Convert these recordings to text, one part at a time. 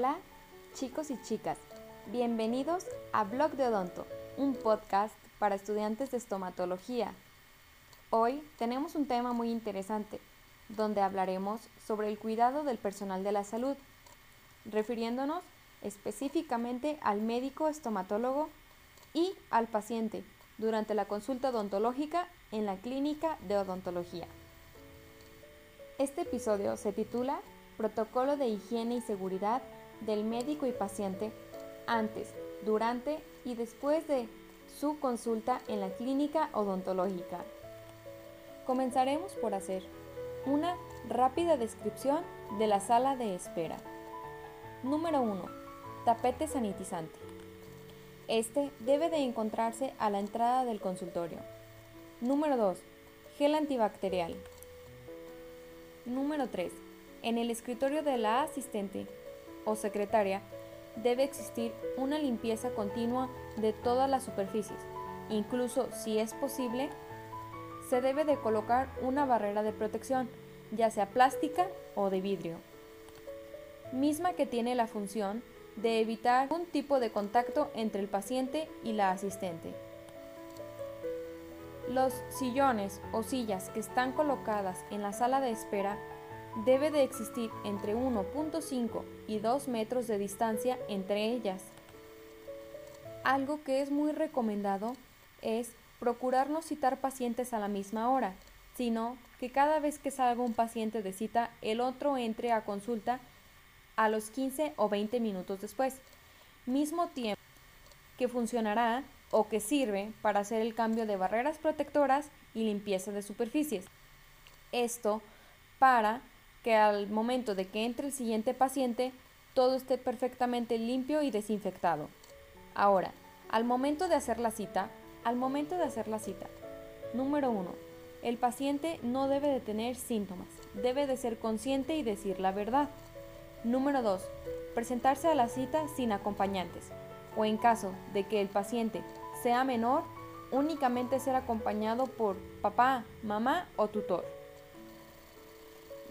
Hola, chicos y chicas. Bienvenidos a Blog de Odonto, un podcast para estudiantes de estomatología. Hoy tenemos un tema muy interesante, donde hablaremos sobre el cuidado del personal de la salud, refiriéndonos específicamente al médico estomatólogo y al paciente durante la consulta odontológica en la clínica de odontología. Este episodio se titula Protocolo de higiene y seguridad del médico y paciente antes, durante y después de su consulta en la clínica odontológica. Comenzaremos por hacer una rápida descripción de la sala de espera. Número 1. Tapete sanitizante. Este debe de encontrarse a la entrada del consultorio. Número 2. Gel antibacterial. Número 3. En el escritorio de la asistente o secretaria debe existir una limpieza continua de todas las superficies. Incluso si es posible, se debe de colocar una barrera de protección, ya sea plástica o de vidrio, misma que tiene la función de evitar un tipo de contacto entre el paciente y la asistente. Los sillones o sillas que están colocadas en la sala de espera debe de existir entre 1.5 y 2 metros de distancia entre ellas. Algo que es muy recomendado es procurar no citar pacientes a la misma hora, sino que cada vez que salga un paciente de cita, el otro entre a consulta a los 15 o 20 minutos después, mismo tiempo que funcionará o que sirve para hacer el cambio de barreras protectoras y limpieza de superficies. Esto para que al momento de que entre el siguiente paciente todo esté perfectamente limpio y desinfectado. Ahora, al momento de hacer la cita, al momento de hacer la cita, número 1. El paciente no debe de tener síntomas, debe de ser consciente y decir la verdad. Número 2. Presentarse a la cita sin acompañantes, o en caso de que el paciente sea menor, únicamente ser acompañado por papá, mamá o tutor.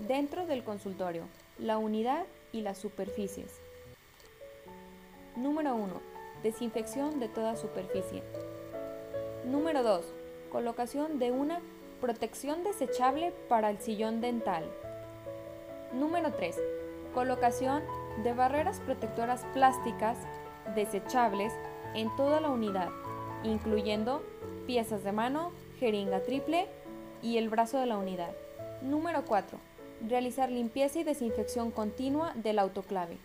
Dentro del consultorio, la unidad y las superficies. Número 1. Desinfección de toda superficie. Número 2. Colocación de una protección desechable para el sillón dental. Número 3. Colocación de barreras protectoras plásticas desechables en toda la unidad, incluyendo piezas de mano, jeringa triple y el brazo de la unidad. Número 4 Realizar limpieza y desinfección continua del autoclave.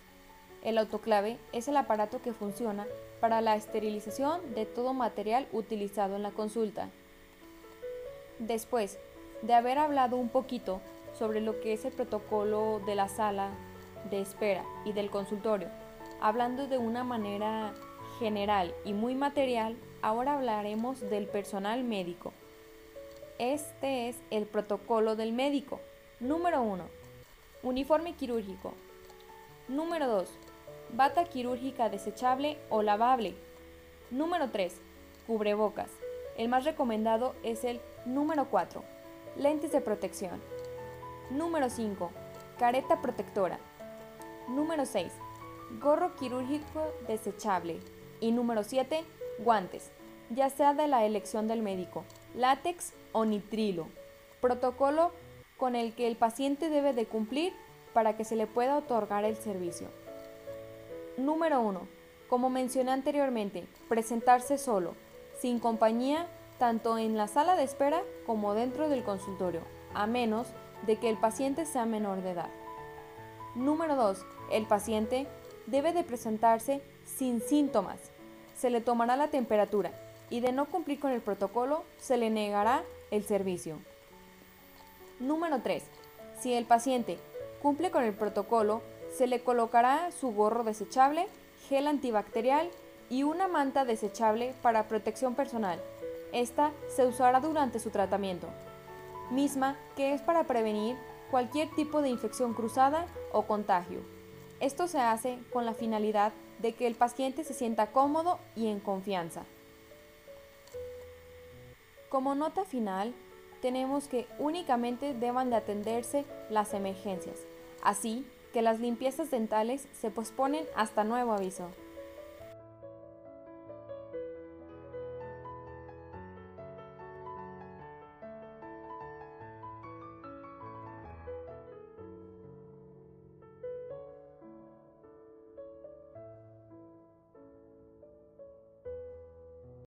El autoclave es el aparato que funciona para la esterilización de todo material utilizado en la consulta. Después de haber hablado un poquito sobre lo que es el protocolo de la sala de espera y del consultorio, hablando de una manera general y muy material, ahora hablaremos del personal médico. Este es el protocolo del médico. Número 1. Uniforme quirúrgico. Número 2. Bata quirúrgica desechable o lavable. Número 3. Cubrebocas. El más recomendado es el número 4. Lentes de protección. Número 5. Careta protectora. Número 6. Gorro quirúrgico desechable. Y número 7. Guantes, ya sea de la elección del médico, látex o nitrilo. Protocolo con el que el paciente debe de cumplir para que se le pueda otorgar el servicio. Número 1. Como mencioné anteriormente, presentarse solo, sin compañía, tanto en la sala de espera como dentro del consultorio, a menos de que el paciente sea menor de edad. Número 2. El paciente debe de presentarse sin síntomas. Se le tomará la temperatura y de no cumplir con el protocolo se le negará el servicio. Número 3. Si el paciente cumple con el protocolo, se le colocará su gorro desechable, gel antibacterial y una manta desechable para protección personal. Esta se usará durante su tratamiento, misma que es para prevenir cualquier tipo de infección cruzada o contagio. Esto se hace con la finalidad de que el paciente se sienta cómodo y en confianza. Como nota final, tenemos que únicamente deban de atenderse las emergencias, así que las limpiezas dentales se posponen hasta nuevo aviso.